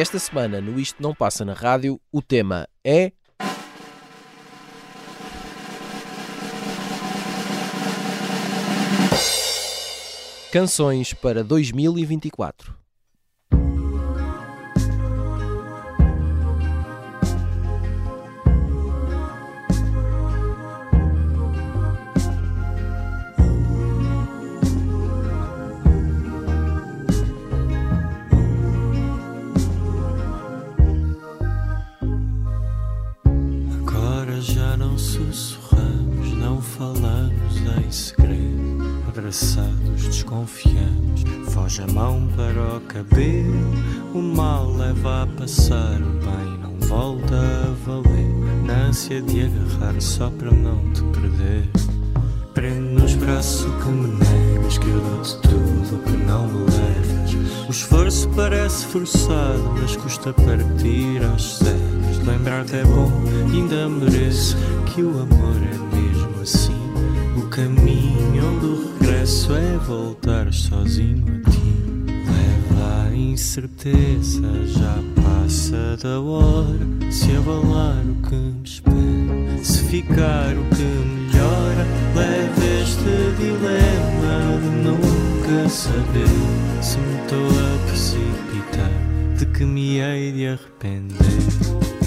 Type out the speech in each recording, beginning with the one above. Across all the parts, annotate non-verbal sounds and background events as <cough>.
Esta semana, no Isto Não Passa na Rádio, o tema é. Canções para 2024. Em segredo. Abraçados, desconfiamos, foge a mão para o cabelo. O mal leva a passar, o bem não volta a valer. Na ânsia de agarrar só para não te perder. Prende nos braços que me negas, que eu dou-te tudo o que não me levas. O esforço parece forçado, mas custa partir aos cegas. Lembrar-te é bom, ainda mereço que o amor é caminho onde o regresso é voltar sozinho a ti. Leva a incerteza, já passa da hora. Se abalar o que me espera, se ficar o que melhora, leva este dilema de nunca saber se me estou a precipitar, de que me hei de arrepender.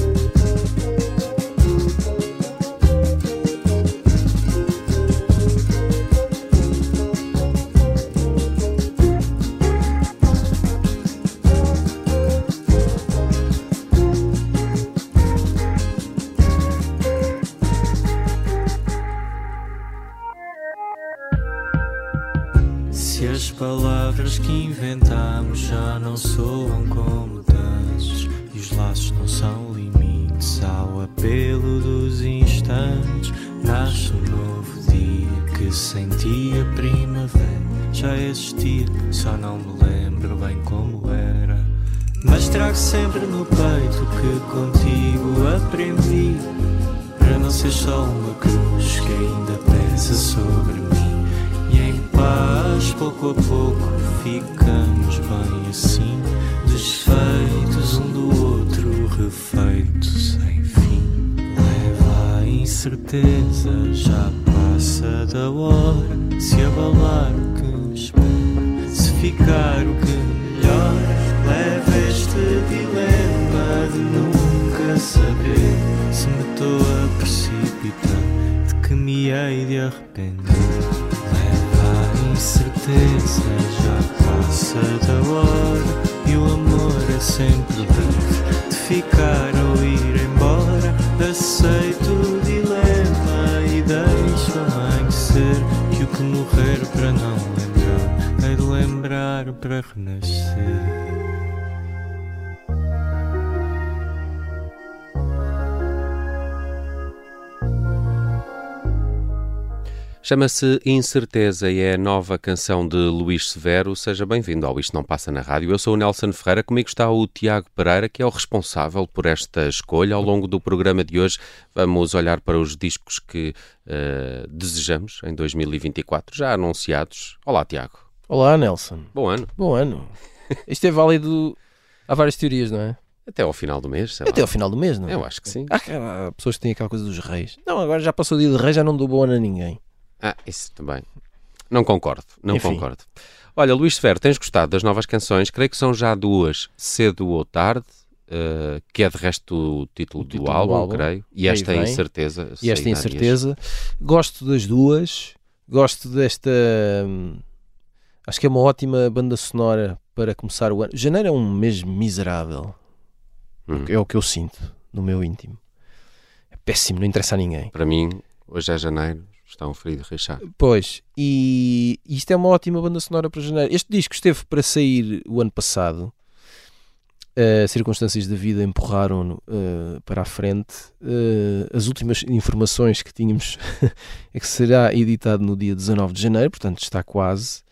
Que inventamos já não soam como dantes e os laços não são limites ao apelo dos instantes, nasce um novo dia que sentia primavera. Já existia, só não me lembro bem como era. Mas trago sempre no peito que contigo que me hei de arrepender. Leva a incerteza, já passa da hora, e o amor é sempre breve, de ficar ou ir embora. Aceito o dilema e deixo amanhecer, que o que morrer para não lembrar, hei de lembrar para renascer. Chama-se Incerteza e é a nova canção de Luís Severo. Seja bem-vindo ao Isto Não Passa na Rádio. Eu sou o Nelson Ferreira, comigo está o Tiago Pereira, que é o responsável por esta escolha. Ao longo do programa de hoje vamos olhar para os discos que uh, desejamos em 2024, já anunciados. Olá, Tiago. Olá, Nelson. Bom ano. Bom ano. Isto é válido. Há várias teorias, não é? Até ao final do mês, Até lá. ao final do mês, não é? Eu acho que sim. Há, há pessoas que têm aquela coisa dos reis. Não, agora já passou o dia de rei, já não dou bom ano a ninguém. Ah, isso também. Não concordo, não Enfim. concordo. Olha, Luís Severo, tens gostado das novas canções? Creio que são já duas, Cedo ou Tarde, eh, que é de resto o título, O título do, do álbum, álbum. creio. E esta vem. incerteza. E esta sairá incerteza. Gosto das duas. Gosto desta. hum, Acho que é uma ótima banda sonora para começar o ano. Janeiro é um mês miserável. Hum. É o que eu sinto no meu íntimo. É péssimo, não interessa a ninguém. Para mim, hoje é janeiro, está um rachar. Pois, e isto é uma ótima banda sonora para janeiro. Este disco esteve para sair o ano passado. Uh, circunstâncias da vida empurraram-no uh, para a frente. Uh, as últimas informações que tínhamos <laughs> é que será editado no dia 19 de janeiro, portanto está quase.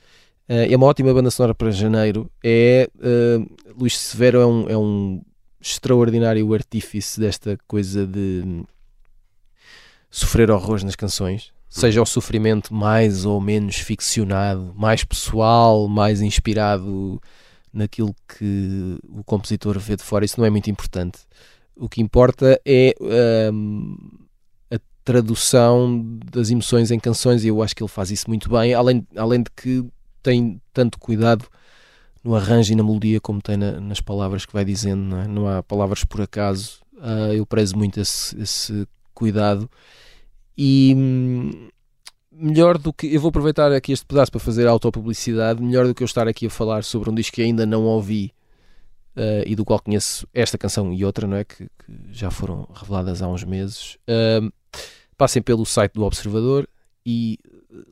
É uma ótima banda sonora para janeiro. É, Luís Severo é um, é um extraordinário artífice desta coisa de sofrer horrores nas canções, seja o sofrimento mais ou menos ficcionado, mais pessoal, mais inspirado naquilo que o compositor vê de fora, isso não é muito importante. O que importa é um, a tradução das emoções em canções, e eu acho que ele faz isso muito bem, além, além de que tem tanto cuidado no arranjo e na melodia como tem na, nas palavras que vai dizendo, não, é? não há palavras por acaso. Uh, eu prezo muito esse, esse cuidado e hum, melhor do que. Eu vou aproveitar aqui este pedaço para fazer autopublicidade. Melhor do que eu estar aqui a falar sobre um disco que ainda não ouvi uh, e do qual conheço esta canção e outra, não é? Que, que já foram reveladas há uns meses. Uh, passem pelo site do Observador e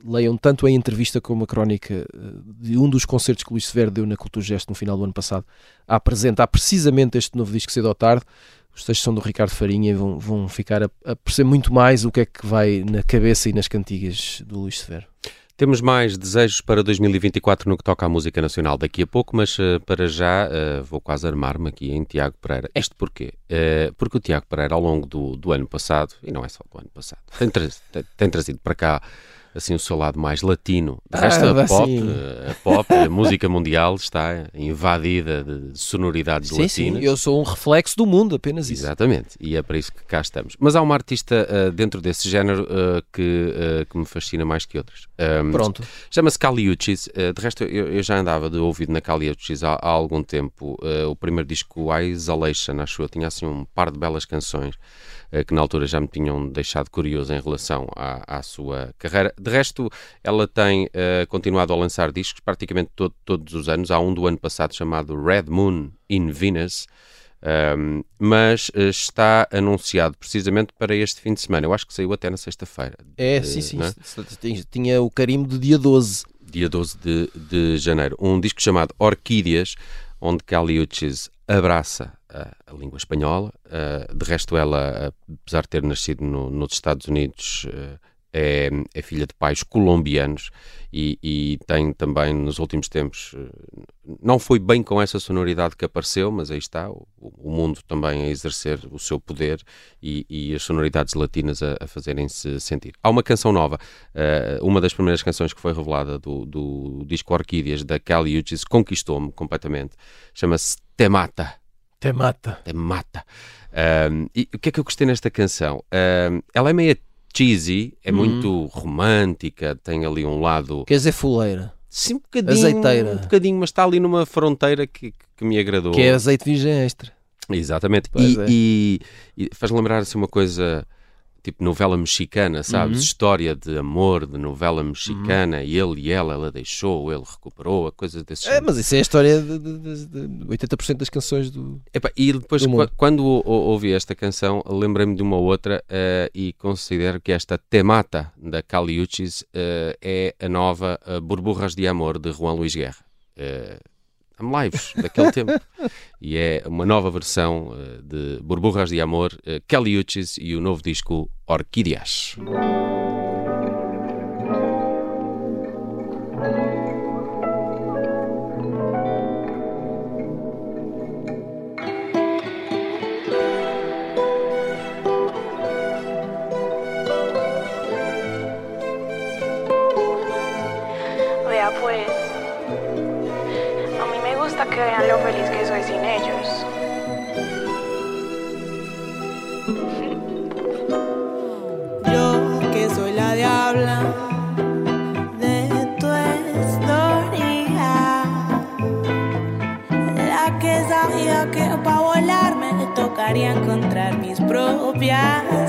leiam tanto a entrevista como a crónica de um dos concertos que Luís Severo deu na Cultura Gesto no final do ano passado a apresentar precisamente este novo disco cedo ou tarde. Os textos são do Ricardo Farinha e vão, vão ficar a, a perceber muito mais o que é que vai na cabeça e nas cantigas do Luís Severo. Temos mais desejos para 2024 no que toca à música nacional daqui a pouco, mas uh, para já uh, vou quase armar-me aqui em Tiago Pereira. Isto porquê? Uh, porque o Tiago Pereira, ao longo do, do, ano passado, e não é só do ano passado, tem, tra tem, tem trazido para cá assim o seu lado mais latino. De ah, resto, a pop, a pop, a música mundial está invadida de sonoridades sim, latinas. Sim, eu sou um reflexo do mundo, apenas isso. Exatamente, e é para isso que cá estamos. Mas há uma artista uh, dentro desse género uh, que, uh, que me fascina mais que outras. Um, Pronto. Chama-se Caliuchis. de resto, eu, eu, já andava de ouvido na Caliuchis há, há algum tempo. o primeiro disco, Isolation, acho eu, tinha assim um par de belas canções. Eh, que na altura já me tinham deixado curioso em relação à, à sua carreira. De resto, ela tem uh, continuado a lançar discos praticamente todo, todos os anos. Há um do ano passado chamado Red Moon in Venus. Um, ehm, mas uh, está anunciado precisamente para este fim de semana. Eu acho que saiu até na sexta-feira. É, uh, sim, sim. É? Tinha o carimbo de dia 12. Dia 12 de, de janeiro. Um disco chamado Orquídeas, onde Kali Uchis abraça a, língua espanhola. Uh, de resto, ela, apesar de ter nascido no, nos Estados Unidos, uh, é, é, filha de pais colombianos e, e, tem também nos últimos tempos uh, não foi bem com essa sonoridade que apareceu, mas aí está o, o mundo também a exercer o seu poder e, e as sonoridades latinas a, a fazerem-se sentir. Há uma canção nova, uh, uma das primeiras canções que foi revelada do, do disco Orquídeas da Cali Uchis conquistou-me completamente, chama-se Te Mata. Te mata. Te mata. Um, e o que é que eu gostei nesta canção? Um, ela é meio cheesy, é uhum. muito romântica, tem ali um lado. Quer dizer, fuleira. Sim, um bocadinho. Azeiteira. Um bocadinho, mas está ali numa fronteira que, que me agradou. Que é azeite virgem extra. Exatamente. E, é. e, e faz lembrar assim uma coisa tipo novela mexicana, sabes? Uhum. História de amor, de novela mexicana, uhum. ele e ela, ela deixou, ele recuperou, a coisa desse É, mas isso é a história de, de, de, de 80% das canções do. Epa, e depois, quando ouvi esta canção, lembrei-me de uma outra uh, e considero que esta Temata da Caliuchis uh, é a nova uh, Burburras de Amor de Juan Luís Guerra. I'm Lives, daquele <laughs> tempo. E é uma nova versão uh, de Burburras de Amor, uh, Kelly Uchis e o novo disco Orquídeas. Yeah.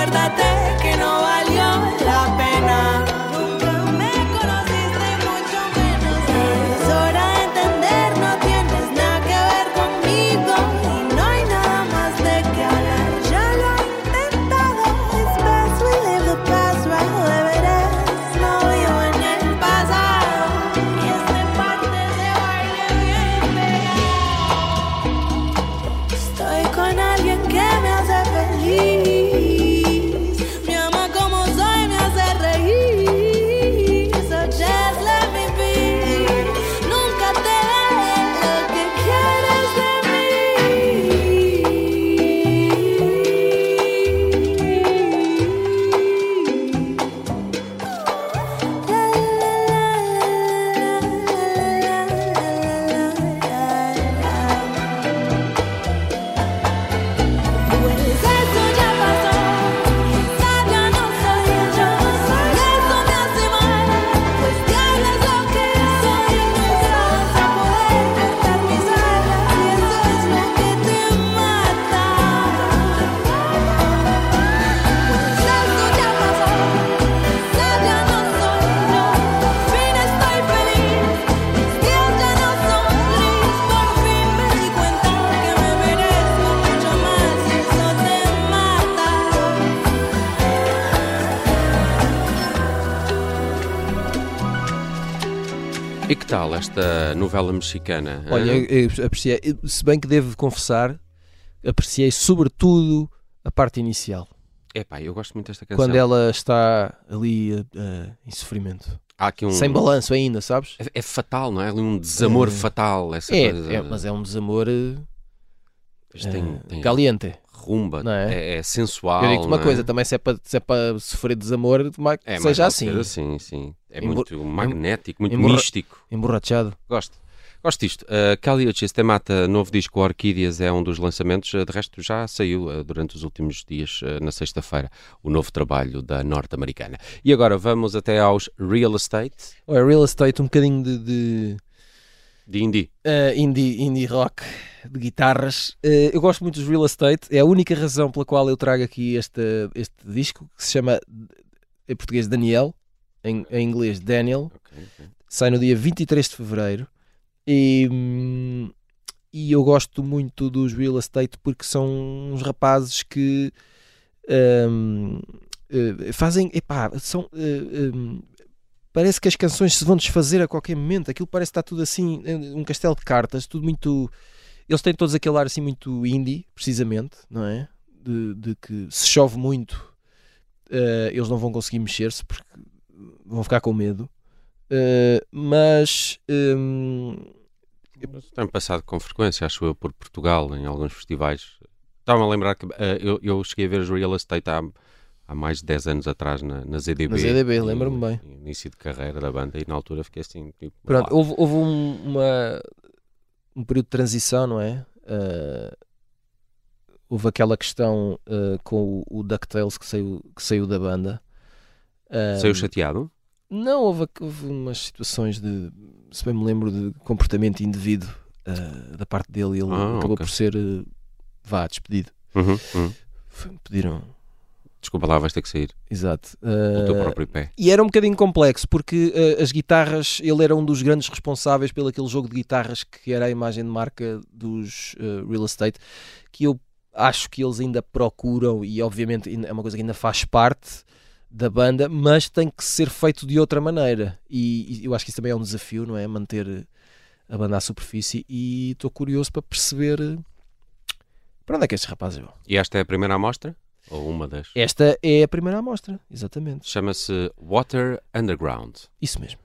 acuérdate tal esta novela mexicana? Olha, eu, eu apreciei, se bem que devo confessar, apreciei sobretudo a parte inicial, Epá, eu gosto muito desta canção. quando ela está ali eh, em sofrimento, Há aqui um... sem balanço ainda, sabes? É, é fatal, não é? Ali um desamor É. fatal. Essa É, coisa. é, mas é um desamor Isto tem, tem caliente. Rumba, é? é? é sensual. Eu digo-te uma não é? coisa, também se é para se é para sofrer desamor, É, seja assim, assim, sim. É Embor- muito magnético, muito místico. emborrachado. Gosto. Gosto disto. Uh, Kali Uchis Temata, novo disco Orquídeas, é um dos lançamentos. Uh, de resto, já saiu uh, durante os últimos dias, uh, na sexta-feira, o novo trabalho da norte-americana. E agora vamos até aos Real Estate, Olha, real estate, um bocadinho de, de de indie. eh, indie, indie rock, de guitarras. Eh, eu gosto muito dos real estate, é a única razão pela qual eu trago aqui este, este disco, que se chama, em português, Daniel, em, em inglês, Daniel. Ok, ok. sai no dia 23 de fevereiro e, hum, e eu gosto muito dos real estate porque são uns rapazes que hum, eh, fazem epá, são eh, hum, parece que as canções se vão desfazer a qualquer momento. Aquilo parece que está tudo assim eh, um castelo de cartas tudo muito eles têm todos aquele ar assim muito indie precisamente não é? De, de que se chove muito eh, eles não vão conseguir mexer-se porque vão ficar com medo. Uh, mas um, Mas Tem passado com frequência, acho eu, por Portugal, em alguns festivais. Estava-me a lembrar que uh, eu, eu cheguei a ver os Real Estate há, há mais de 10 anos atrás na, na ZDB. Na ZDB, lembro-me bem. Início de carreira da banda e na altura fiquei assim, tipo, pronto, houve, houve um, uma, um período de transição, não é? Uh, houve aquela questão uh, com o, o DuckTales que saiu, que saiu da banda. Saiu chateado? Não, houve, houve umas situações de, se bem me lembro, de comportamento indevido uh, da parte dele e ele Ah, acabou ok. por ser, vá, despedido. Uhum, uhum. Pediram, Desculpa lá, vais ter que sair. exato. O teu Uh, próprio pé. E era um bocadinho complexo, porque eh, as guitarras, ele era um dos grandes responsáveis pelo aquele jogo de guitarras que era a imagem de marca dos eh, real estate, que eu acho que eles ainda procuram, e obviamente é uma coisa que ainda faz parte da banda, mas tem que ser feito de outra maneira. E, e eu acho que isso também é um desafio, não é? Manter a banda à superfície, e estou curioso para perceber para onde é que estes rapazes vão. E esta é a primeira amostra? Ou uma das? Esta é a primeira amostra, exatamente. Chama-se Water Underground. Isso mesmo.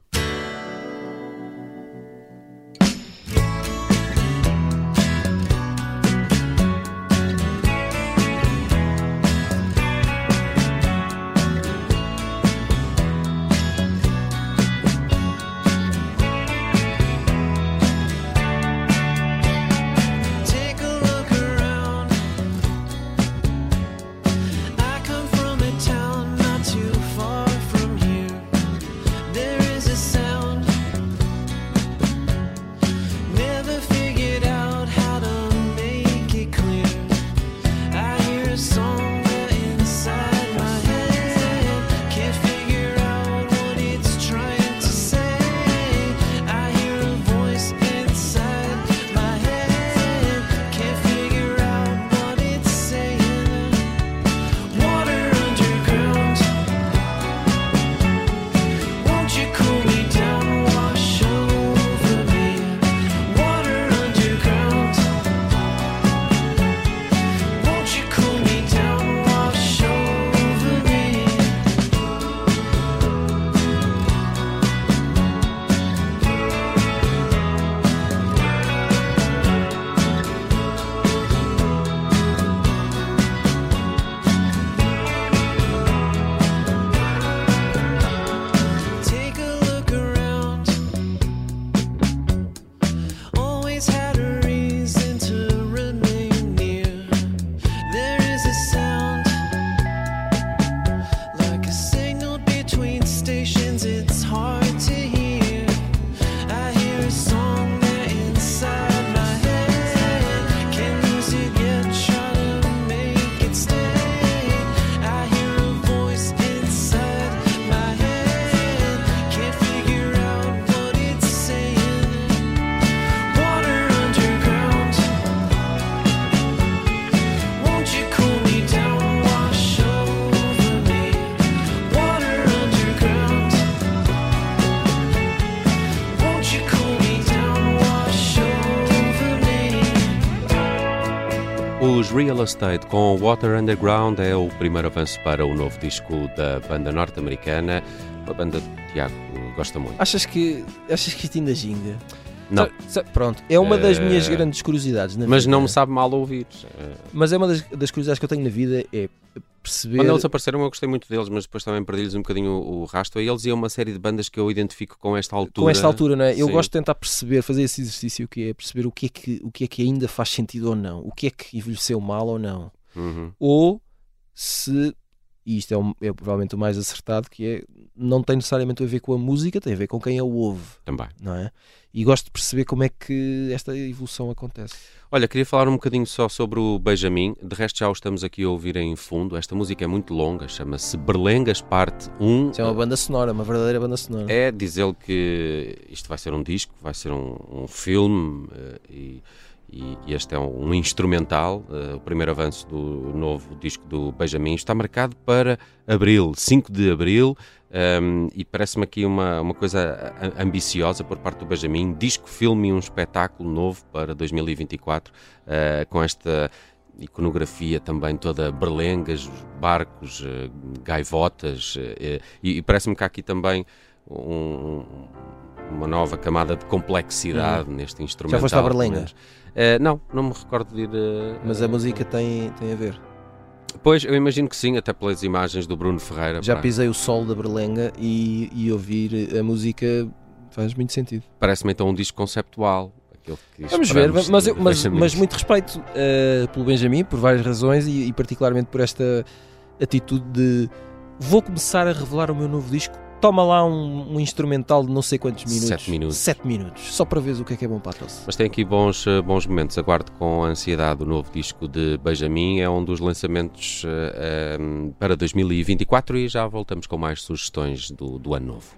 Real Estate com Water Underground é o primeiro avanço para o novo disco da banda norte-americana. Uma banda que Tiago gosta muito. Achas que, achas que isto ainda ginga? Não. Sa- sa- Pronto, é uma das Eh, minhas grandes curiosidades na Mas vida. não me sabe mal ouvir. Eh, Mas é uma das, das curiosidades que eu tenho na vida é perceber. Quando eles apareceram, eu gostei muito deles, mas depois também perdi-lhes um bocadinho o, o rastro. E eles e uma série de bandas que eu identifico com esta altura. com esta altura, não é? Eu Sim. gosto de tentar perceber, fazer esse exercício que é perceber o que é que, o que é que ainda faz sentido ou não, o que é que envelheceu mal ou não, Uhum. ou se, e isto é, o- é provavelmente o mais acertado, que é não tem necessariamente a ver com a música, tem a ver com quem a ouve, Também. não é? E gosto de perceber como é que esta evolução acontece. Olha, queria falar um bocadinho só sobre o Benjamin. De resto, já o estamos aqui a ouvir em fundo. Esta música é muito longa, chama-se Berlengas Parte 1. Isto é uma banda sonora, uma verdadeira banda sonora. É dizer que isto vai ser um disco, vai ser um, um filme eh, e, e- e este é um, um instrumental. eh, o primeiro avanço do novo disco do Benjamin está marcado para abril, 5 de abril. ehm, e parece-me aqui uma, uma coisa a- ambiciosa por parte do Benjamin. Disco, filme e um espetáculo novo para 2024 eh, com esta iconografia também toda berlengas, barcos, eh, gaivotas eh, e, e parece-me que há aqui também um- uma nova camada de complexidade neste instrumento. Hum. foste à Berlenga? Não, não me recordo de ir. eh, Mas a música tem, tem a ver. Pois, eu imagino que sim, até pelas imagens do Bruno Ferreira. Já pá, pisei o sol da Berlenga e, e ouvir a música faz muito sentido. Parece-me então um disco conceptual. Vamos ver, mas, eu- mas, mas muito respeito eh, pelo Benjamin, por várias razões e, e particularmente por esta atitude de vou começar a revelar o meu novo disco. Toma lá um, um instrumental de não sei quantos minutos. Sete minutos. Sete minutos, só para ver o que é que é bom para a tosse. Mas tem aqui bons, eh, bons momentos. Aguardo com ansiedade o novo disco de Benjamin. É um dos lançamentos eh, eh, para 2024 e já voltamos com mais sugestões do, do ano novo.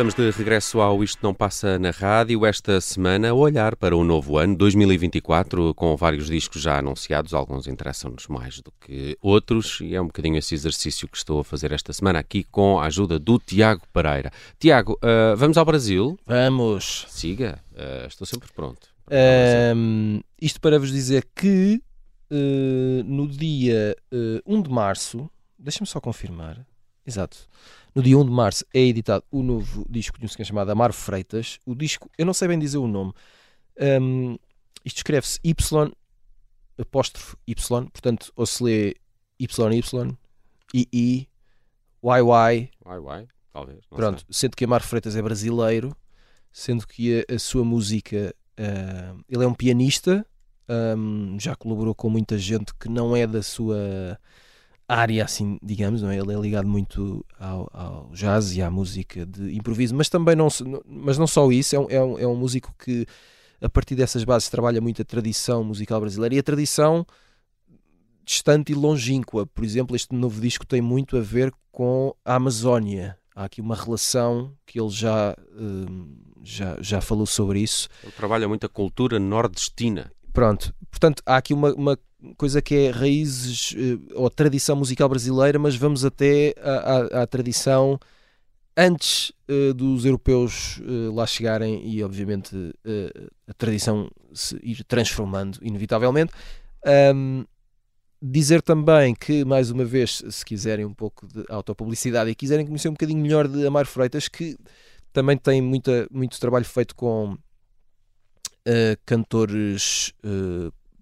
Estamos de regresso ao Isto Não Passa na Rádio, esta semana a olhar para o novo ano, 2024, com vários discos já anunciados, alguns interessam-nos mais do que outros, e é um bocadinho esse exercício que estou a fazer esta semana aqui com a ajuda do Tiago Pereira. Tiago, ah, vamos ao Brasil? Vamos. Siga, ah, estou sempre pronto. Ahm, isto para vos dizer que eh, no dia eh, 1 de março, deixa-me só confirmar, exato, no dia 1 de março é editado o novo disco de um senhor chamado Amaro Freitas. O disco, eu não sei bem dizer o nome, Ahm, isto escreve-se Y, apóstrofe Y, portanto, ou se lê YY, II, YY, Vai, vai, talvez. Pronto, sendo que Amaro Freitas é brasileiro, sendo que a, a sua música, ah, ele é um pianista, ahm, já colaborou com muita gente que não é da sua área, assim, digamos, não é? Ele é ligado muito ao, ao jazz e à música de improviso, mas também não, mas não só isso, é um, é, um, é um músico que a partir dessas bases trabalha muito a tradição musical brasileira e a tradição distante e longínqua. Por exemplo, este novo disco tem muito a ver com a Amazónia. Há aqui uma relação que ele já, hum, já, já falou sobre isso. Ele trabalha muito a cultura nordestina. Pronto, portanto, há aqui uma, uma coisa que é raízes eh, ou tradição musical brasileira, mas vamos até à, à- à tradição antes eh, dos europeus eh, lá chegarem e, obviamente, eh, a tradição se ir transformando, inevitavelmente. Ahm, dizer também que, mais uma vez, se quiserem um pouco de autopublicidade e quiserem conhecer um bocadinho melhor de Amar Freitas, que também tem muita, muito trabalho feito com cantores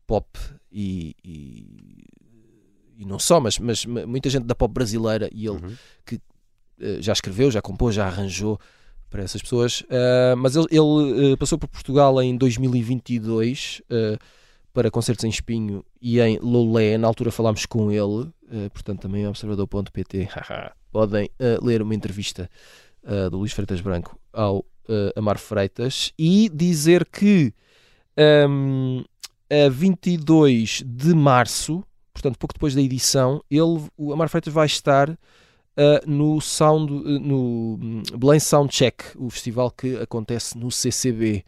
pop e, e, e não só, mas, mas ma- muita gente da pop brasileira e ele Uhum. eh, já escreveu, já compôs, já arranjou para essas pessoas. Ah, mas ele, ele, eh, passou por Portugal em 2022 eh, para concertos em Espinho e em Lolé. Na altura falámos com ele, portanto também é observador.pt. <laughs> Podem ler uma entrevista do Luís Freitas Branco ao Amar Freitas e dizer que ahm, a 22 de março, portanto pouco depois da edição, ele, o Amar Freitas vai estar Uh, no Sound, uh, no hum, Belém Soundcheck, o festival que acontece no CCB.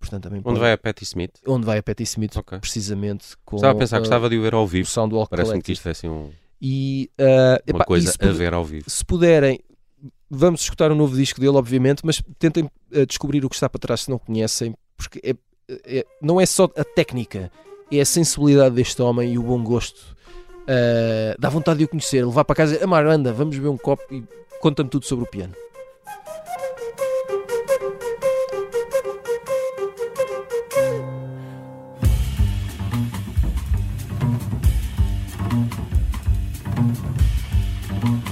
Portanto, também Onde vai a Patti Smith? onde vai a Patti Smith, Ok. precisamente com Estava a pensar, uh, gostava de o ver ao vivo. Parece-me que isto é assim um- E, uh, uma epá, coisa se, a ver ao vivo. se puderem, vamos escutar o novo disco dele, obviamente, mas tentem uh, descobrir o que está para trás se não conhecem, porque é- é, não é só a técnica, é a sensibilidade deste homem e o bom gosto. Uh, dá vontade de o conhecer, levar para casa, amar, anda, vamos beber um copo e conta-me tudo sobre o piano. Thank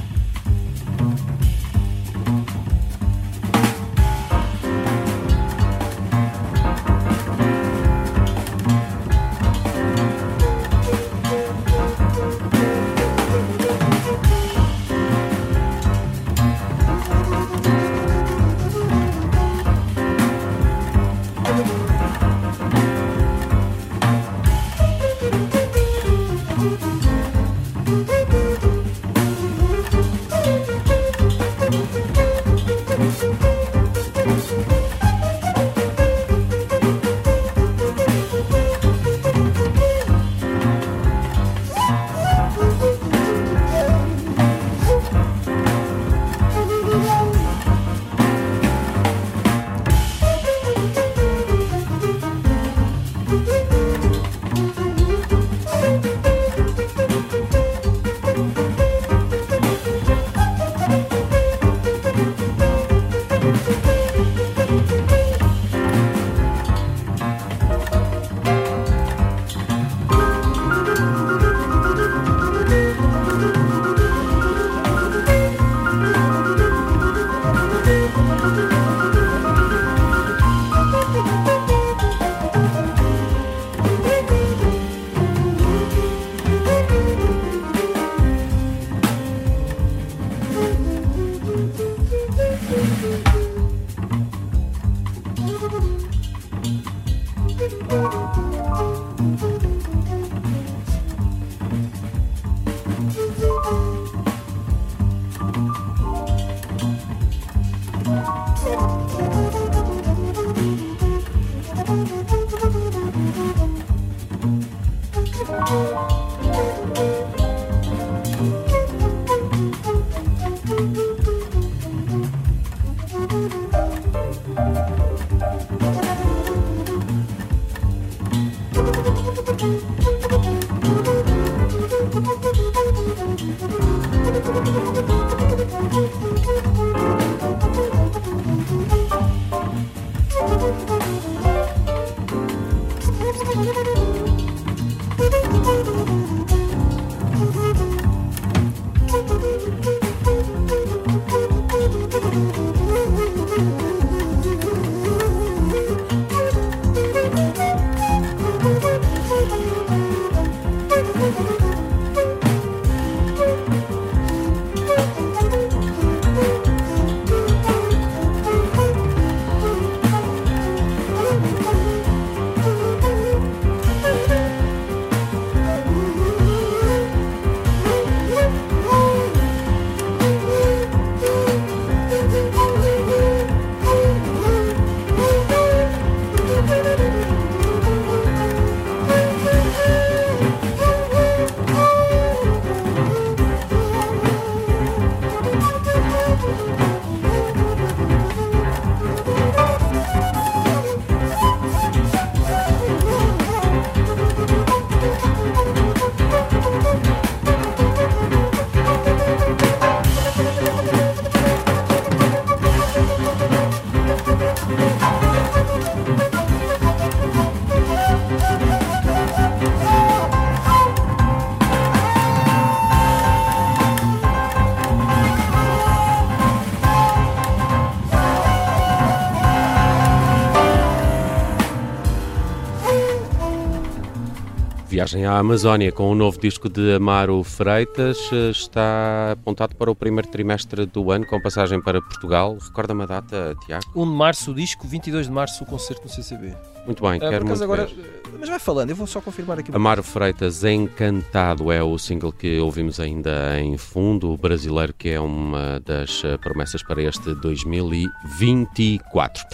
Viagem à Amazónia com o novo disco de Amaro Freitas eh, está apontado para o primeiro trimestre do ano, com passagem para Portugal. Recorda-me a data, Tiago? 1 de março o disco, 22 de março o concerto no CCB. Muito bem, Ah, quero muito agora, ver. mas vai falando, eu vou só confirmar aqui. Amaro Freitas Encantado é o single que ouvimos ainda em fundo, o brasileiro que é uma das eh, promessas para este 2024.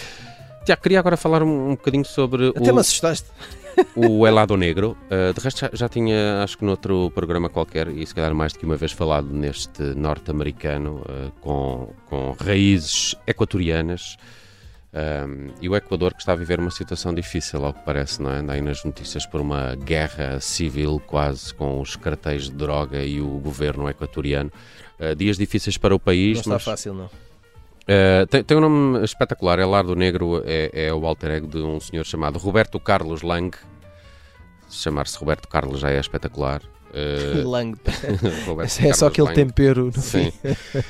Tiago, queria agora falar um, um bocadinho sobre Até o, me assustaste. O Helado Negro. Uh, de resto, já, já tinha, acho que noutro programa qualquer, e se calhar mais do que uma vez falado neste norte-americano, uh, com, com raízes equatorianas. Um, e o Equador que está a viver uma situação difícil, ao que parece, não é? Anda aí nas notícias por uma guerra civil quase com os cartéis de droga e o governo equatoriano. Uh, dias difíceis para o país, Não está mas fácil, não. Uh, tem, tem um nome espetacular, Elardo Negro é, é o alter ego de um senhor chamado Roberto Carlos Lang. Se chamar-se Roberto Carlos já é espetacular. Uh, <laughs> Lang. <laughs> Roberto É só aquele Lang. tempero no Sim. fim.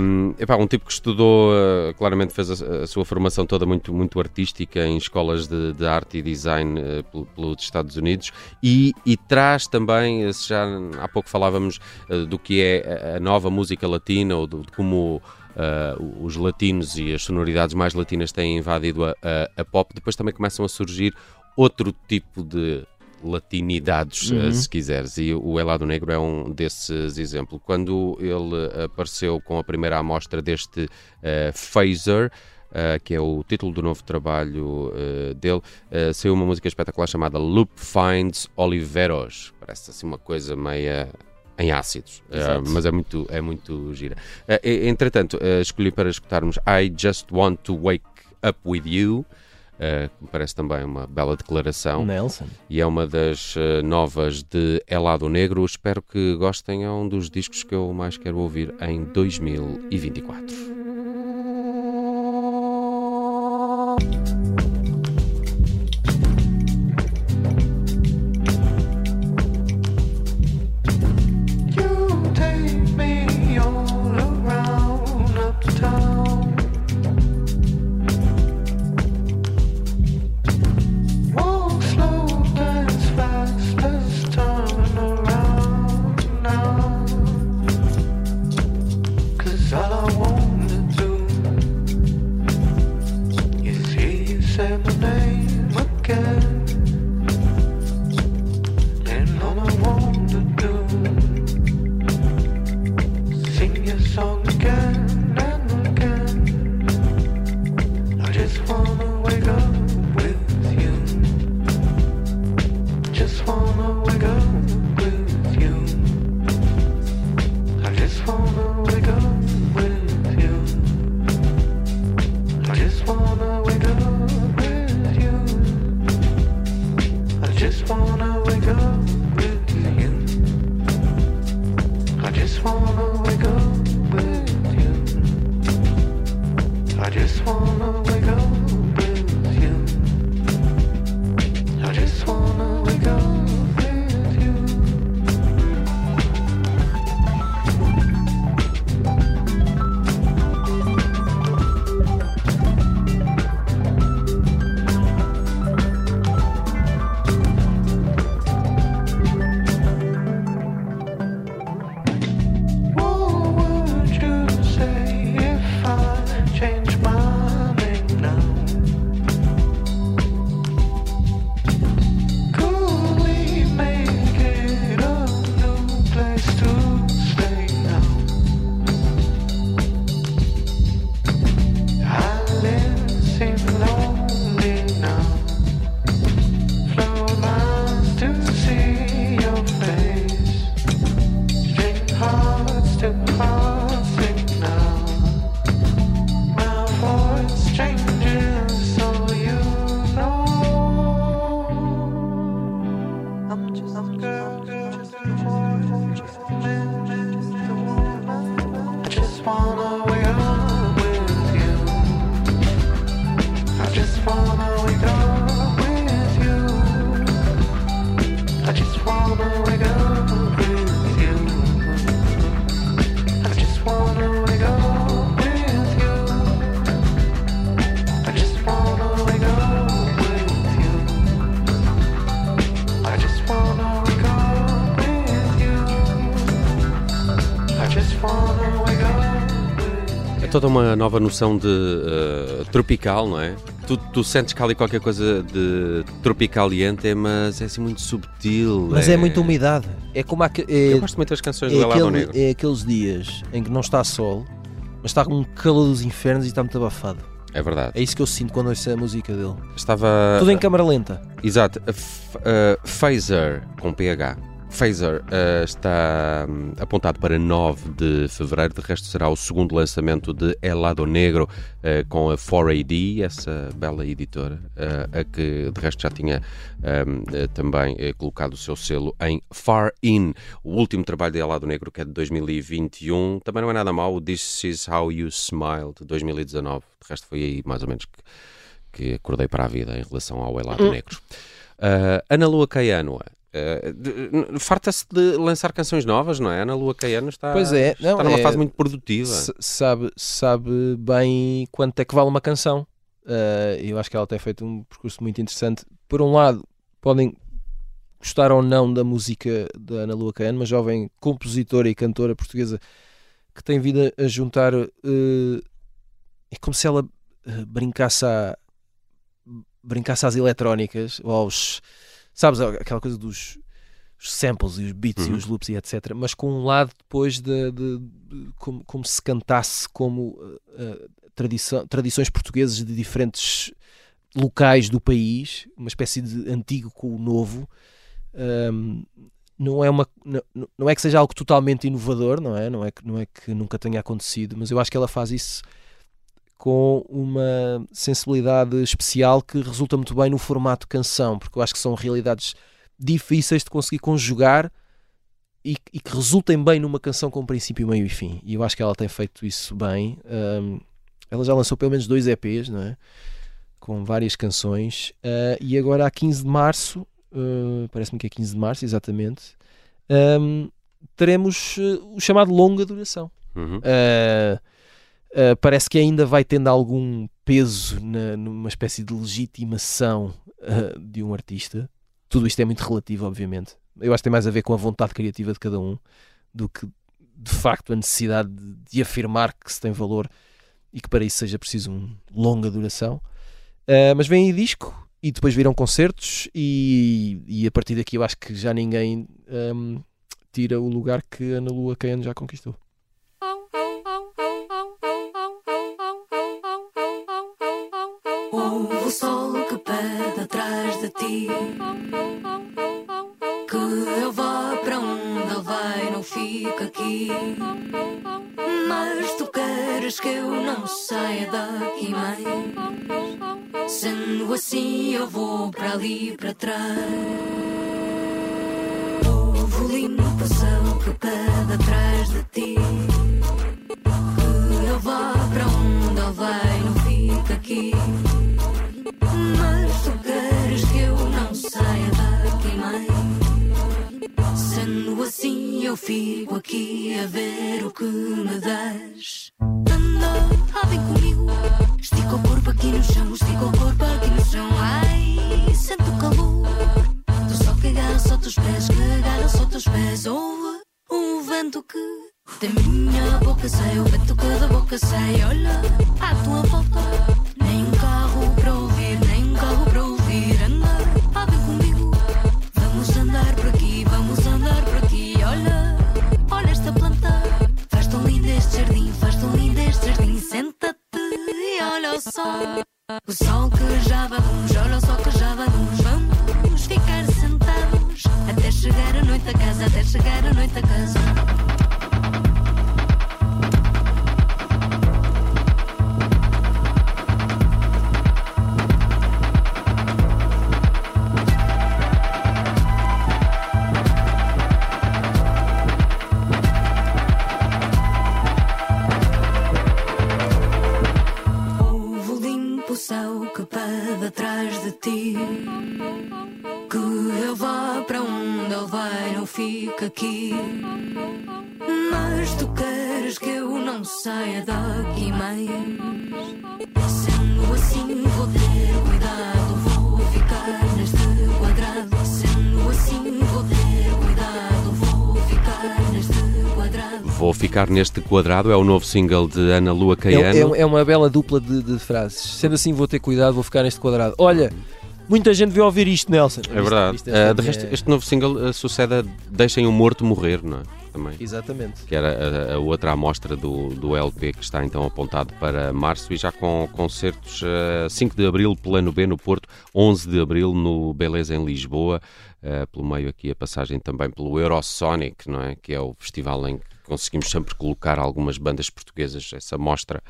Um, <laughs> epá, um tipo que estudou, uh, claramente fez a, a sua formação toda muito, muito artística em escolas de, de arte e design uh, pelo- pelos Estados Unidos e, e traz também, se já há pouco falávamos do que é a- a nova música latina ou do- de como uh, os latinos e as sonoridades mais latinas têm invadido a, a- a pop, depois também começam a surgir outro tipo de latinidades, uh, Uhum. se quiseres, e o Helado Negro é um desses exemplos. Quando ele apareceu com a primeira amostra deste uh, Phaser, uh, que é o título do novo trabalho uh, dele, uh, saiu uma música espetacular chamada Loop Finds Oliveros. Parece assim uma coisa meia em ácidos, uh, mas é muito, é muito gira. Uh, entretanto, uh, escolhi para escutarmos I Just Want to Wake Up With You, uh, parece também uma bela declaração Nelson. e é uma das eh, novas de Elado Negro. Espero que gostem, é um dos discos que eu mais quero ouvir em 2024. Toda uma nova noção de eh, tropical, não é? Tu, tu sentes que há ali qualquer coisa de tropicaliente, mas é assim muito subtil. Mas é, muita umidade. É como há, que- é, Eu gosto muito das canções é, do Elado aquele- Negro. é aqueles dias em que não está sol, mas está com um calor dos infernos e está muito abafado. É verdade. É isso que eu sinto quando ouço a música dele. Estava. Tudo em câmara lenta. Exato. A F- a Phaser, com PH. Phaser eh, está hum, apontado para 9 de fevereiro, de resto será o segundo lançamento de Elado Negro eh, com a 4AD, essa bela editora, eh, a que de resto já tinha hum, eh, também colocado o seu selo em Far In, o último trabalho de Elado Negro que é de 2021, também não é nada mau, o This Is How You Smile de 2019, de resto foi aí mais ou menos que, que acordei para a vida em relação ao Elado Negro. Uh, Ana Lua Caianoa. Uh, Farta-se de lançar canções novas, não é? Ana Lua Caiano está, Pois é, está não, numa é- fase muito produtiva. Sabe, sabe bem quanto é que vale uma canção. Uh, eu acho que ela tem feito um percurso muito interessante. Por um lado, podem gostar ou não da música da Ana Lua Caiano, uma jovem compositora e cantora portuguesa que tem vindo a juntar. uh, é como se ela brincasse, a, brincasse às eletrónicas, ou aos. Sabes, aquela coisa dos os samples e os beats Uhum. e os loops e etc. Mas com um lado depois de, de- de- como, como se cantasse como uh, uh, tradição, tradições portuguesas de diferentes locais do país, uma espécie de antigo com o novo. Um, não é uma não, não é que seja algo totalmente inovador, não é? Não é que não é que nunca tenha acontecido, mas eu acho que ela faz isso com uma sensibilidade especial que resulta muito bem no formato canção, porque eu acho que são realidades difíceis de conseguir conjugar e, e que resultem bem numa canção com princípio, meio e fim. E eu acho que ela tem feito isso bem. Um, ela já lançou pelo menos dois EPs, não é? Com várias canções. Uh, e agora, a 15 de março, uh, parece-me que é 15 de março, exatamente, um, teremos uh, o chamado longa duração. Uhum. Uh, uh, parece que ainda vai tendo algum peso na- numa espécie de legitimação uh, de um artista. Tudo isto é muito relativo, obviamente. Eu acho que tem mais a ver com a vontade criativa de cada um do que de facto a necessidade de, de afirmar que se tem valor e que para isso seja preciso uma longa duração. Uh, mas vem aí disco e depois viram concertos e, e a partir daqui eu acho que já ninguém um, tira o lugar que Ana Lua Caiano já conquistou. Que eu vá para onde ele vai, não fica aqui. Mas tu queres que eu não saia daqui mais. Sendo assim, eu vou para ali para trás. Ouve o limpo céu que pede atrás de ti. Que eu vá para onde ele vai, não fica aqui. Mas tu queres que eu não saia daqui mais. Sendo assim, eu fico aqui a ver o que me das. Anda, ah, vem comigo. Estica o corpo aqui no chão, estica o corpo aqui no chão. Ai, sente o calor. Do sol que agarra só teus pés, que agarra só pés. Ouve o vento que da minha boca sai, o vento que da boca sai. Olha à tua volta, o sol. Que já longe, olha o sol que já longe. Vamos ficar sentados até chegar a noite a casa, até chegar a noite a casa. Atrás de ti. Que eu vá para onde ele vai, não fica aqui. Mas tu queres que eu não saia daqui mais. Sendo assim, vou ter cuidado, vou ficar neste quadrado. Sendo assim, vou ter vou ficar neste quadrado. É o novo single de Ana Lua É, Caiano. é- é uma bela dupla de, de frases. Sendo assim, vou ter cuidado, vou ficar neste quadrado. Olha, muita gente veio ouvir isto, Nelson. É verdade. Isto- isto é Ah, de resto, este novo single ah, sucede a Deixem o Morto Morrer, não é? Também. Exatamente. Que era a, a outra amostra do, do LP que está então apontado para março e já com concertos ah, 5 de Abril, Plano B no Porto, 11 de Abril no Beleza em Lisboa, ah, pelo meio aqui a passagem também pelo Eurosonic, não é? Que é o festival em que conseguimos sempre colocar algumas bandas portuguesas, essa mostra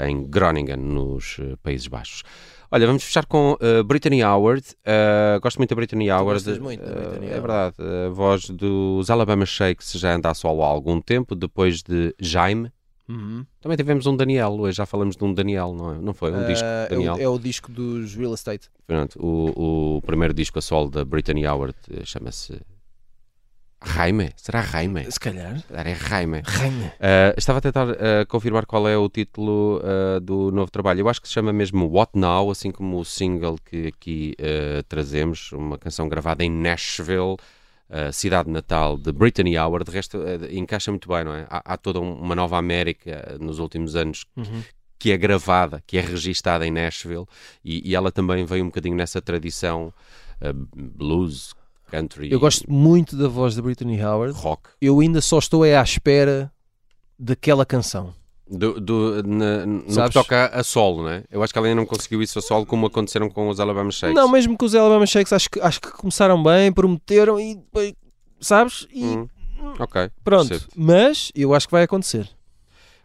em Groningen, nos eh, Países Baixos. Olha, vamos fechar com eh, Brittany Howard. Eh, gosto muito da Brittany Howard. gostas muito da Brittany É Howard. verdade. A voz dos Alabama Shakes já anda a solo há algum tempo, depois de Jaime. Uhum. Também tivemos um Daniel, hoje já falamos de um Daniel, não é? Não foi? Um disco de é, o, Daniel. é o disco dos Real Estate. Pronto, o, o primeiro disco a solo da Brittany Howard chama-se Jaime. Será Jaime? Se calhar. É Jaime. Raime. Uh, estava a tentar uh, confirmar qual é o título uh, do novo trabalho. Eu acho que se chama mesmo What Now, assim como o single que aqui trazemos, uma canção gravada em Nashville, cidade natal de Brittany Howard. De resto, encaixa muito bem, não é? Há, há toda um- uma nova América nos últimos anos Uhum. que é gravada, que é registada em Nashville, e, e ela também veio um bocadinho nessa tradição uh, blues, country, Eu gosto muito da voz da Brittany Howard. rock. Eu ainda só estou é à espera daquela canção. Do, do- na- no que Sabes? toca a solo, né? Eu acho que ela ainda não conseguiu isso a solo como aconteceram com os Alabama Shakes. Não, mesmo com os Alabama Shakes, acho que, acho que começaram bem, prometeram e depois, sabes? E Hum, ok. pronto. percebo. Mas eu acho que vai acontecer.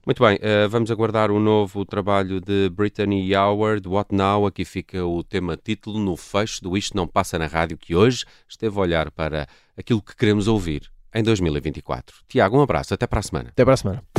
Muito bem, eh, vamos aguardar o novo trabalho de Brittany Howard, What Now? Aqui fica o tema título no fecho do Isto Não Passa na Rádio, que hoje esteve a olhar para aquilo que queremos ouvir em 2024. Tiago, um abraço, até para a semana. Até para a semana.